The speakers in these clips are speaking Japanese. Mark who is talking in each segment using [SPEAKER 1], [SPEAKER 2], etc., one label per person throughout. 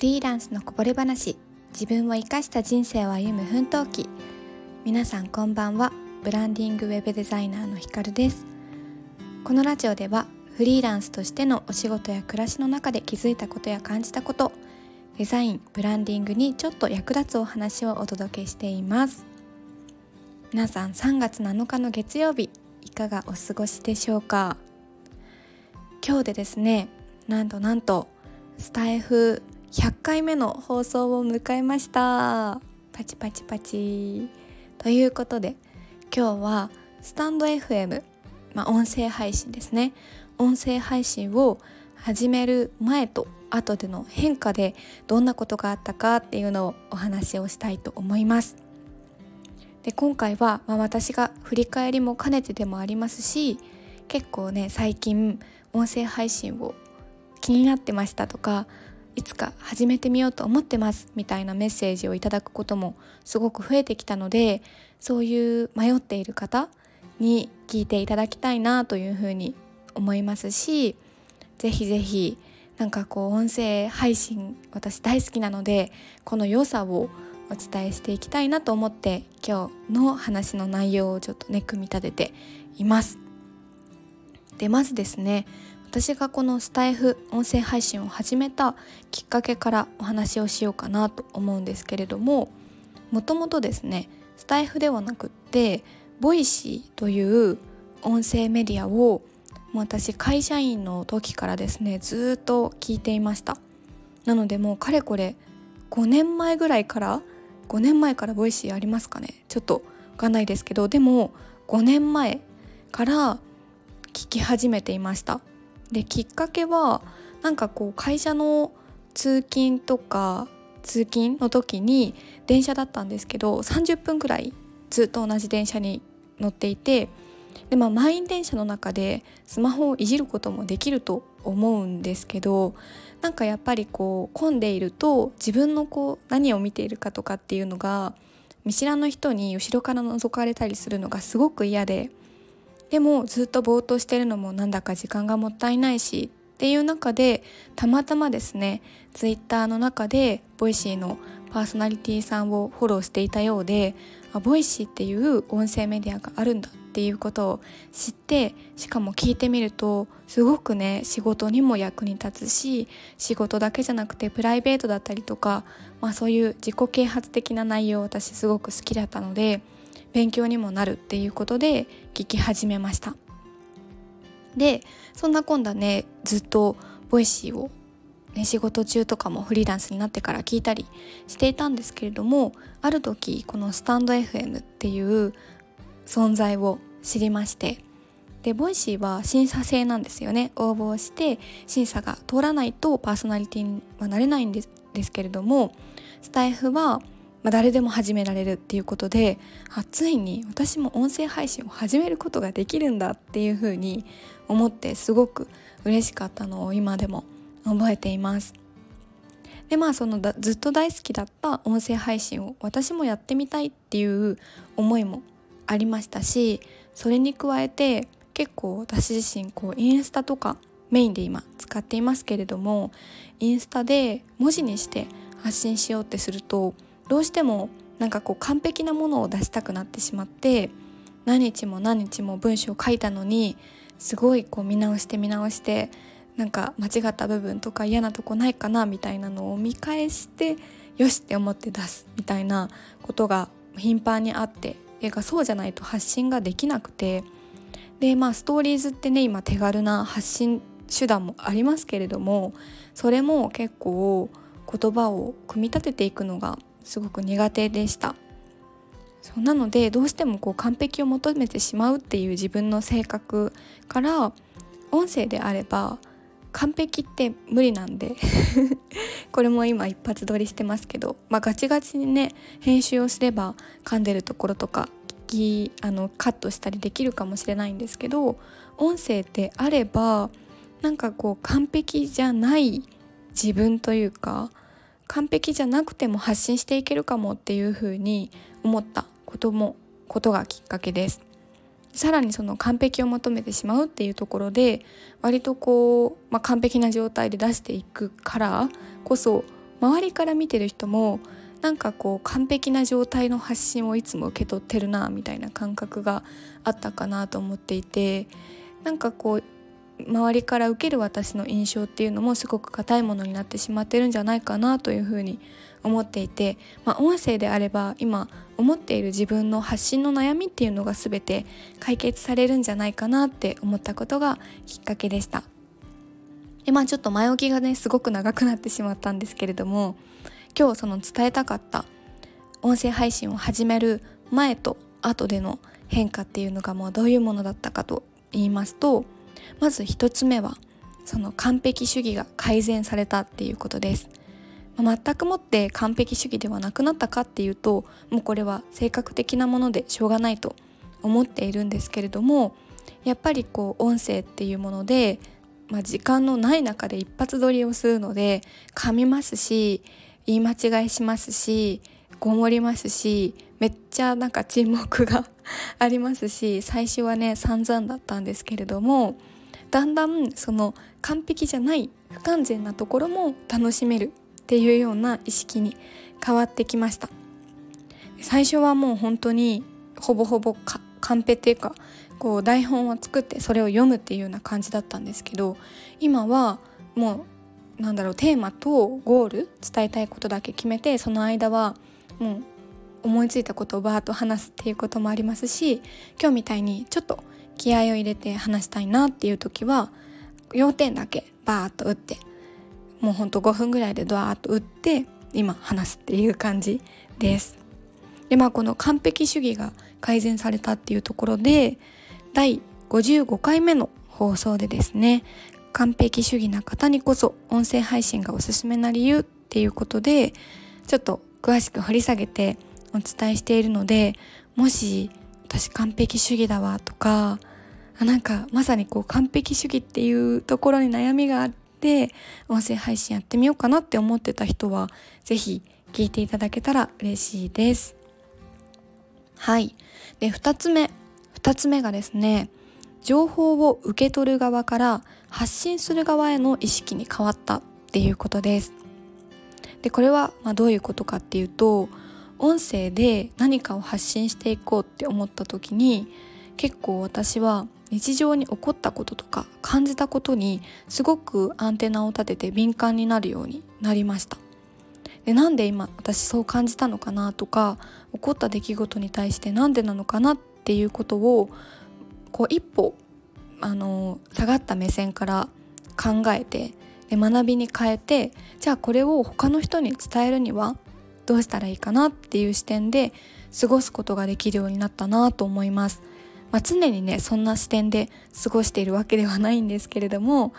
[SPEAKER 1] フリーランスのこぼれ話。自分を生かした人生を歩む奮闘記。皆さんこんばんは。ブランディングウェブデザイナーのひかるです。このラジオではフリーランスとしてのお仕事や暮らしの中で気づいたことや感じたことデザインブランディングにちょっと役立つお話をお届けしています。皆さん3月7日の月曜日いかがお過ごしでしょうか？今日でですねなんとなんとスタイフ100回目の放送を迎えました。パチパチパチ。ということで今日はスタンド FM、まあ、音声配信ですね。音声配信を始める前と後での変化でどんなことがあったかっていうのをお話をしたいと思います。で今回は、まあ、私が振り返りも兼ねてでもありますし結構ね最近音声配信を気になってましたとかいつか始めてみようと思ってますみたいなメッセージをいただくこともすごく増えてきたのでそういう迷っている方に聞いていただきたいなというふうに思いますしぜひぜひなんかこう音声配信私大好きなのでこの良さをお伝えしていきたいなと思って今日の話の内容をちょっとね組み立てています。でまずですね私がこのスタエフ音声配信を始めたきっかけからお話をしようかなと思うんですけれどももともとですねスタエフではなくって Voicy という音声メディアをもう私会社員の時からですねずっと聞いていました。なのでもうかれこれ5年前ぐらいから5年前から Voicy ありますかね？ちょっとわかんないですけどでも5年前から聞き始めていました。できっかけはなんかこう会社の通勤とか通勤の時に電車だったんですけど30分くらいずっと同じ電車に乗っていてで、まあ、満員電車の中でスマホをいじることもできると思うんですけどなんかやっぱりこう混んでいると自分のこう何を見ているかとかっていうのが見知らぬ人に後ろから覗かれたりするのがすごく嫌ででもずっとぼーっとしてるのもなんだか時間がもったいないしっていう中でたまたまですねツイッターの中で Voicy のパーソナリティさんをフォローしていたようであ Voicy っていう音声メディアがあるんだっていうことを知ってしかも聞いてみるとすごくね仕事にも役に立つし仕事だけじゃなくてプライベートだったりとか、まあ、そういう自己啓発的な内容私すごく好きだったので勉強にもなるっていうことで聞き始めました。でそんな今度はねずっと Voicy を、ね、仕事中とかもフリーランスになってから聞いたりしていたんですけれどもある時このスタンド FM っていう存在を知りましてで Voicy は審査制なんですよね。応募して審査が通らないとパーソナリティにはなれないんですですけれどもスタイフはまあ、誰でも始められるっていうことであついに私も音声配信を始めることができるんだっていうふうに思ってすごく嬉しかったのを今でも覚えています。でまあそのずっと大好きだった音声配信を私もやってみたいっていう思いもありましたしそれに加えて結構私自身こうインスタとかメインで今使っていますけれどもインスタで文字にして発信しようってするとどうしてもなんかこう完璧なものを出したくなってしまって何日も何日も文章を書いたのにすごいこう見直して見直してなんか間違った部分とか嫌なとこないかなみたいなのを見返してよしって思って出すみたいなことが頻繁にあって映画そうじゃないと発信ができなくてでまあストーリーズってね今手軽な発信手段もありますけれどもそれも結構言葉を組み立てていくのがすごく苦手でした。そうなのでどうしてもこう完璧を求めてしまうっていう自分の性格から音声であれば完璧って無理なんで これも今一発撮りしてますけど、まあ、ガチガチにね編集をすれば噛んでるところとか聞きあのカットしたりできるかもしれないんですけど音声であればなんかこう完璧じゃない自分というか完璧じゃなくても発信していけるかもっていうふうに思ったこともことがきっかけです。さらにその完璧を求めてしまうっていうところで割とこう、まあ、完璧な状態で出していくからこそ周りから見てる人もなんかこう完璧な状態の発信をいつも受け取ってるなみたいな感覚があったかなと思っていてなんかこう周りから受ける私の印象っていうのもすごく硬いものになってしまってるんじゃないかなというふうに思っていて、まあ、音声であれば今思っている自分の発信の悩みっていうのが全て解決されるんじゃないかなって思ったことがきっかけでした。でまあちょっと前置きがねすごく長くなってしまったんですけれども今日その伝えたかった音声配信を始める前と後での変化っていうのがもうどういうものだったかと言いますとまず1つ目はその完璧主義が改善されたっていうことです。全くもって完璧主義ではなくなったかっていうともうこれは性格的なものでしょうがないと思っているんですけれどもやっぱりこう音声っていうもので、まあ、時間のない中で一発撮りをするので噛みますし言い間違いしますしごもりますしめっちゃなんか沈黙が ありますし最初はね散々だったんですけれどもだんだんその完璧じゃない不完全なところも楽しめるっていうような意識に変わってきました。最初はもう本当にほぼほぼカンペっていうかこう台本を作ってそれを読むっていうような感じだったんですけど今はもうなんだろうテーマとゴール伝えたいことだけ決めてその間はもう思いついたことをバーッと話すっていうこともありますし今日みたいにちょっと気合を入れて話したいなっていう時は要点だけバーッと打ってもうほんと5分ぐらいでドワーッと打って今話すっていう感じです。でまあこの完璧主義が改善されたっていうところで第55回目の放送でですね完璧主義な方にこそ音声配信がおすすめな理由っていうことでちょっと詳しく掘り下げてお伝えしているのでもし私完璧主義だわとかあなんかまさにこう完璧主義っていうところに悩みがあって音声配信やってみようかなって思ってた人は是非聞いていただけたら嬉しいです。はいで2つ目2つ目がですね情報を受け取る側から発信する側への意識に変わったっていうことです。でこれはまどういうことかっていうと音声で何かを発信していこうって思った時に結構私は日常に起こったこととか感じたことにすごくアンテナを立てて敏感になるようになりました。でなんで今私そう感じたのかなとか起こった出来事に対してなんでなのかなっていうことをこう一歩あの下がった目線から考えてで学びに変えてじゃあこれを他の人に伝えるにはどうしたらいいかなっていう視点で過ごすことができるようになったなと思います。まあ、常にねそんな視点で過ごしているわけではないんですけれども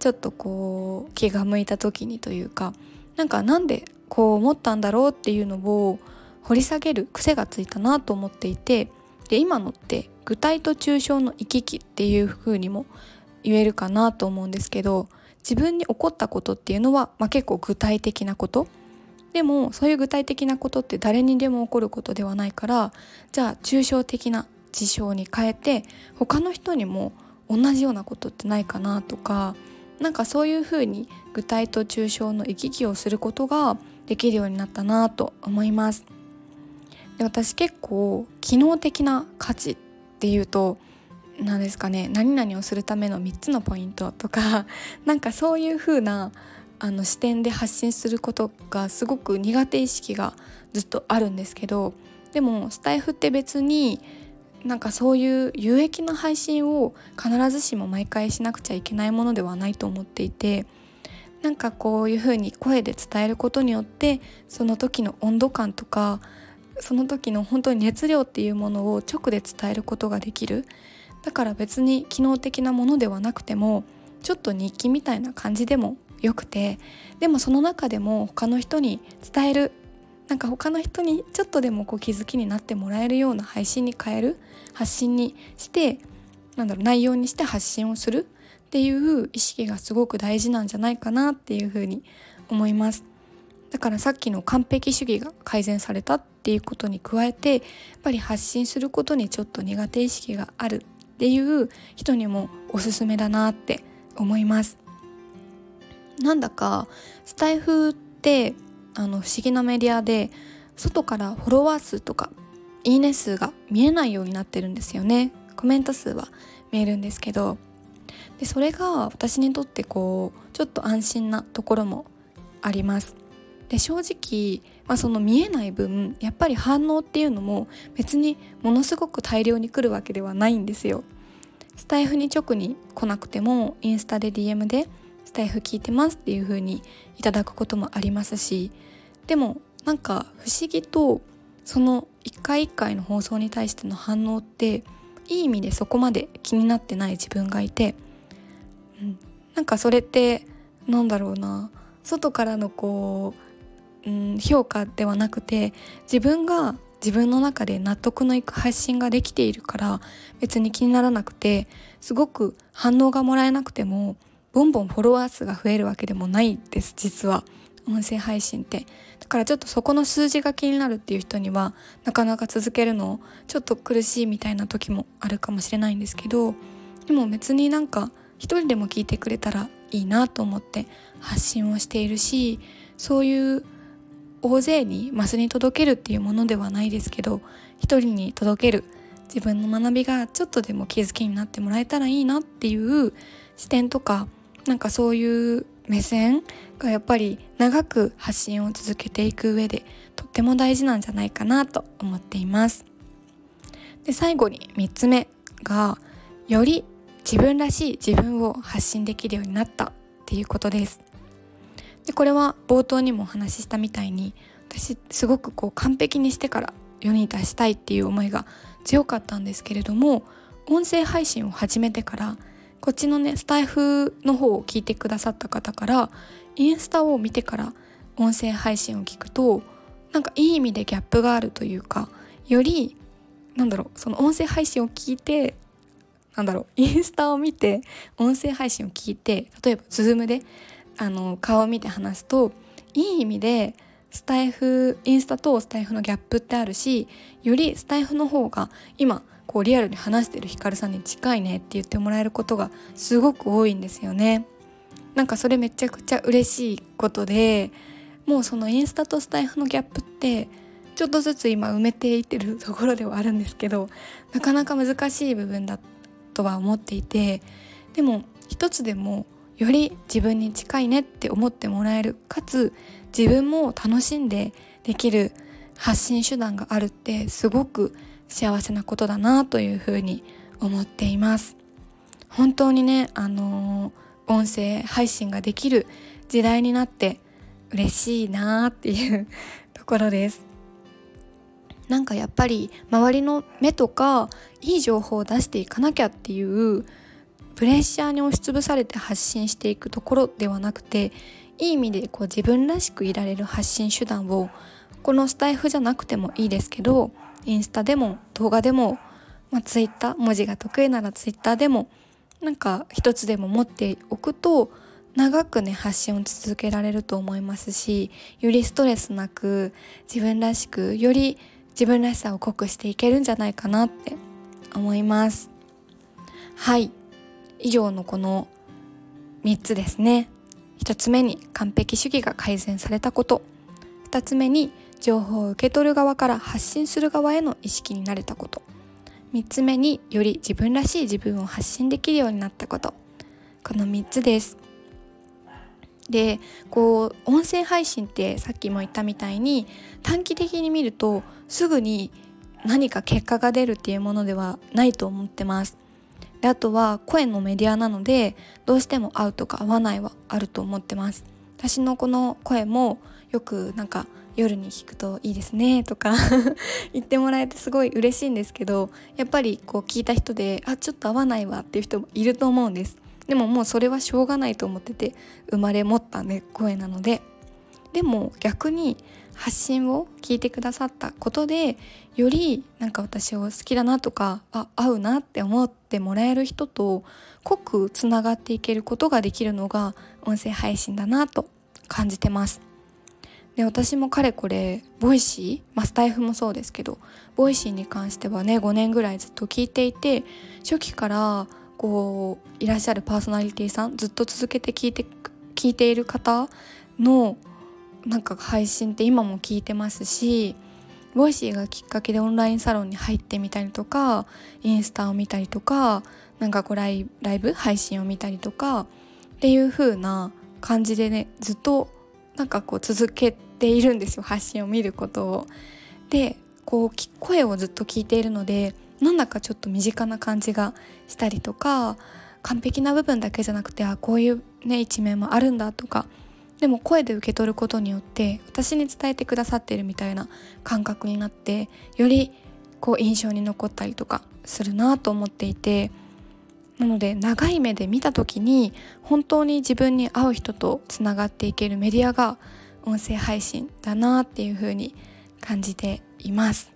[SPEAKER 1] ちょっとこう気が向いた時にというかなんかなんでこう思ったんだろうっていうのを掘り下げる癖がついたなと思っていてで今のって具体と抽象の行き来っていう風にも言えるかなと思うんですけど自分に起こったことっていうのは、まあ、結構具体的なことでもそういう具体的なことって誰にでも起こることではないからじゃあ抽象的な事象に変えて他の人にも同じようなことってないかなとかなんかそういうふうに具体と抽象の行き来をすることができるようになったなと思います。で私結構機能的な価値っていうと何ですかね何々をするための3つのポイントとかなんかそういう風なあな視点で発信することがすごく苦手意識がずっとあるんですけどでもスタイフって別になんかそういう有益な配信を必ずしも毎回しなくちゃいけないものではないと思っていてなんかこういうふうに声で伝えることによってその時の温度感とかその時の本当に熱量っていうものを直で伝えることができる。だから別に機能的なものではなくてもちょっと日記みたいな感じでもよくてでもその中でも他の人に伝えるなんか他の人にちょっとでもこう気づきになってもらえるような配信に変える発信にしてなんだろう内容にして発信をするっていう意識がすごく大事なんじゃないかなっていうふうに思います。だからさっきの完璧主義が改善されたっていうことに加えてやっぱり発信することにちょっと苦手意識があるっていう人にもおすすめだなって思います。なんだかスタイフってあの不思議なメディアで外からフォロワー数とかいいね数が見えないようになってるんですよね。コメント数は見えるんですけど。でそれが私にとってこうちょっと安心なところもあります。で正直、まあ、その見えない分やっぱり反応っていうのも別にものすごく大量に来るわけではないんですよ。スタイフに直に来なくてもインスタで DM でスタイフ聞いてますっていう風にいただくこともありますしでもなんか不思議とその一回一回の放送に対しての反応っていい意味でそこまで気になってない自分がいて、うん、なんかそれってなんだろうな外からのこう、うん、評価ではなくて自分が自分の中で納得のいく発信ができているから別に気にならなくてすごく反応がもらえなくてもボンボンフォロワー数が増えるわけでもないです実は。音声配信って。だからちょっとそこの数字が気になるっていう人にはなかなか続けるのちょっと苦しいみたいな時もあるかもしれないんですけどでも別になんか一人でも聞いてくれたらいいなと思って発信をしているしそういう大勢にマスに届けるっていうものではないですけど一人に届ける自分の学びがちょっとでも気づきになってもらえたらいいなっていう視点とかなんかそういう目線がやっぱり長く発信を続けていく上でとっても大事なんじゃないかなと思っています。で最後に3つ目がより自分らしい自分を発信できるようになったっていうことです。でこれは冒頭にもお話ししたみたいに私すごくこう完璧にしてから世に出したいっていう思いが強かったんですけれども音声配信を始めてからこっちのねスタイフの方を聞いてくださった方からインスタを見てから音声配信を聞くとなんかいい意味でギャップがあるというかよりなんだろうその音声配信を聞いてなんだろうインスタを見て音声配信を聞いて例えば Zoom であの顔を見て話すといい意味でスタイフインスタとスタイフのギャップってあるしよりスタイフの方が今こうリアルに話してるヒカルさんに近いねって言ってもらえることがすごく多いんですよね。なんかそれめちゃくちゃ嬉しいことでもうそのインスタとスタイフのギャップってちょっとずつ今埋めていってるところではあるんですけどなかなか難しい部分だとは思っていてでも一つでもより自分に近いねって思ってもらえるかつ自分も楽しんでできる発信手段があるってすごく幸せなことだなというふうに思っています。本当にねあのー、音声配信ができる時代になって嬉しいなっていう ところです。なんかやっぱり周りの目とかいい情報を出していかなきゃっていうプレッシャーに押しつぶされて発信していくところではなくていい意味でこう自分らしくいられる発信手段をこのスタイフじゃなくてもいいですけどインスタでも動画でも、まあ、ツイッター文字が得意ならツイッターでもなんか一つでも持っておくと長くね発信を続けられると思いますしよりストレスなく自分らしくより自分らしさを濃くしていけるんじゃないかなって思います。はい。以上のこの3つですね。1つ目に完璧主義が改善されたこと。2つ目に情報を受け取る側から発信する側への意識になれたこと。3つ目により自分らしい自分を発信できるようになったこと。この3つです。でこう音声配信ってさっきも言ったみたいに短期的に見るとすぐに何か結果が出るっていうものではないと思ってます。であとは声のメディアなのでどうしても合うとか合わないはあると思ってます。私のこの声もよくなんか夜に聞くといいですねとか 言ってもらえてすごい嬉しいんですけどやっぱりこう聞いた人であちょっと合わないわっていう人もいると思うんですでももうそれはしょうがないと思ってて生まれ持ったね声なのででも逆に発信を聞いてくださったことでよりなんか私を好きだなとかあ合うなって思ってもらえる人と濃くつながっていけることができるのが音声配信だなと感じてます。で私もかれこれ Voicy、まあ、スタエフもそうですけど Voicy に関してはね5年ぐらいずっと聞いていて初期からこういらっしゃるパーソナリティさんずっと続けて聞いて聞いている方のなんか配信って今も聞いてますし Voicy がきっかけでオンラインサロンに入ってみたりとかインスタを見たりとかなんかこうライブ配信を見たりとかっていう風な感じでねずっとなんかこう続けているんですよ発信を見ることを。でこう声をずっと聞いているのでなんだかちょっと身近な感じがしたりとか完璧な部分だけじゃなくてあこういうね一面もあるんだとかでも声で受け取ることによって私に伝えてくださってるみたいな感覚になってよりこう印象に残ったりとかするなと思っていてなので長い目で見た時に本当に自分に合う人とつながっていけるメディアが音声配信だなっていう風に感じています。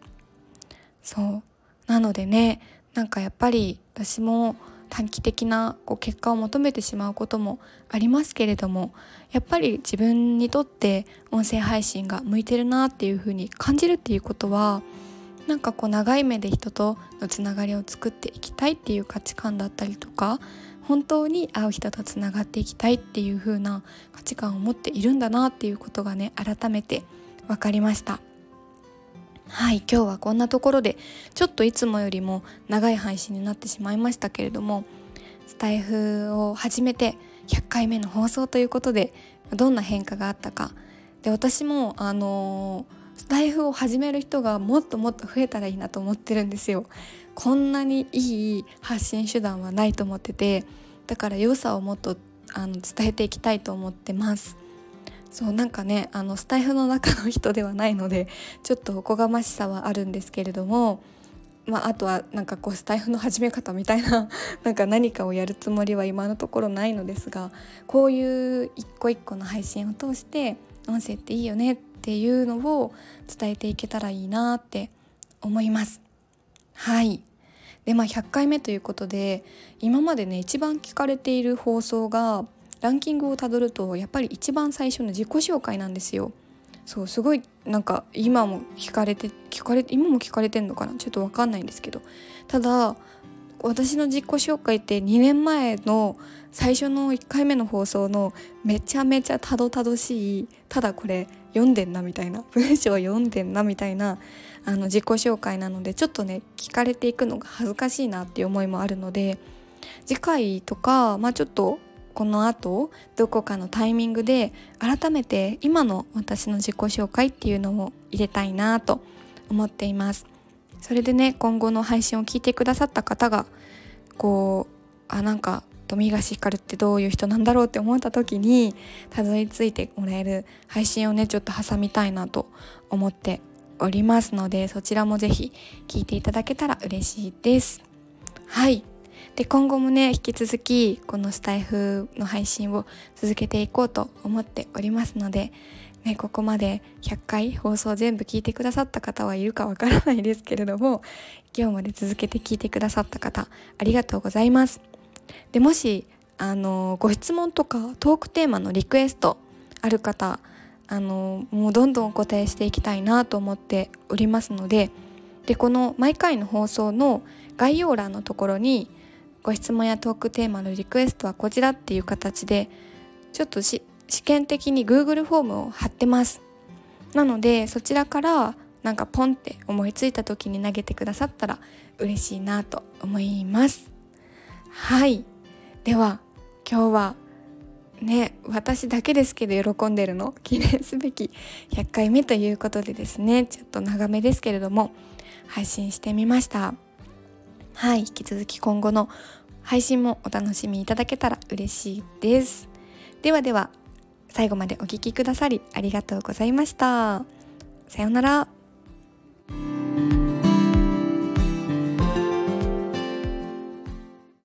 [SPEAKER 1] そう。なのでねなんかやっぱり私も短期的なこう結果を求めてしまうこともありますけれどもやっぱり自分にとって音声配信が向いてるなっていうふうに感じるっていうことはなんかこう長い目で人とのつながりを作っていきたいっていう価値観だったりとか本当に会う人とつながっていきたいっていう風な価値観を持っているんだなっていうことがね改めて分かりました。はい今日はこんなところでちょっといつもよりも長い配信になってしまいましたけれどもスタイフを始めて100回目の放送ということでどんな変化があったか。で私もあのスタイフを始める人がもっともっと増えたらいいなと思ってるんですよ。こんなにいい発信手段はないと思っててだから良さをもっとあの伝えていきたいと思ってます。そうなんかねあのスタイフの中の人ではないのでちょっとおこがましさはあるんですけれどもまあ、あとはなんかこうスタイフの始め方みたいな なんか何かをやるつもりは今のところないのですがこういう一個一個の配信を通して音声っていいよねってていうのを伝えていけたらいいなって思います。はいでまあ100回目ということで今までね一番聞かれている放送がランキングをたどるとやっぱり一番最初の自己紹介なんですよ。そうすごいなんか今も聞かれて聞かれ今も聞かれてんのかな？ちょっと分かんないんですけどただ私の自己紹介って2年前の最初の1回目の放送のめちゃめちゃたどたどしいただこれ読んでんなみたいな文章読んでんなみたいなあの自己紹介なのでちょっとね聞かれていくのが恥ずかしいなっていう思いもあるので次回とかまあちょっとこの後どこかのタイミングで改めて今の私の自己紹介っていうのを入れたいなと思っています。それでね今後の配信を聞いてくださった方がこうあなんか富樫光ってどういう人なんだろうって思った時にたどり着いてもらえる配信をねちょっと挟みたいなと思っておりますのでそちらもぜひ聞いていただけたら嬉しいですはいで今後もね引き続きこのスタイフの配信を続けていこうと思っておりますので、ね、ここまで100回放送全部聞いてくださった方はいるかわからないですけれども今日まで続けて聞いてくださった方ありがとうございます。でもしあのご質問とかトークテーマのリクエストある方あのもうどんどんお答えしていきたいなと思っておりますのででこの毎回の放送の概要欄のところにご質問やトークテーマのリクエストはこちらっていう形でちょっと試験的に Google フォームを貼ってます。なのでそちらからなんかポンって思いついた時に投げてくださったら嬉しいなと思います。はい。では今日はね私だけですけど喜んでるの？記念すべき100回目ということでですね。ちょっと長めですけれども配信してみました。はい引き続き今後の配信もお楽しみいただけたら嬉しいです。ではでは最後までお聴きくださりありがとうございました。さようなら。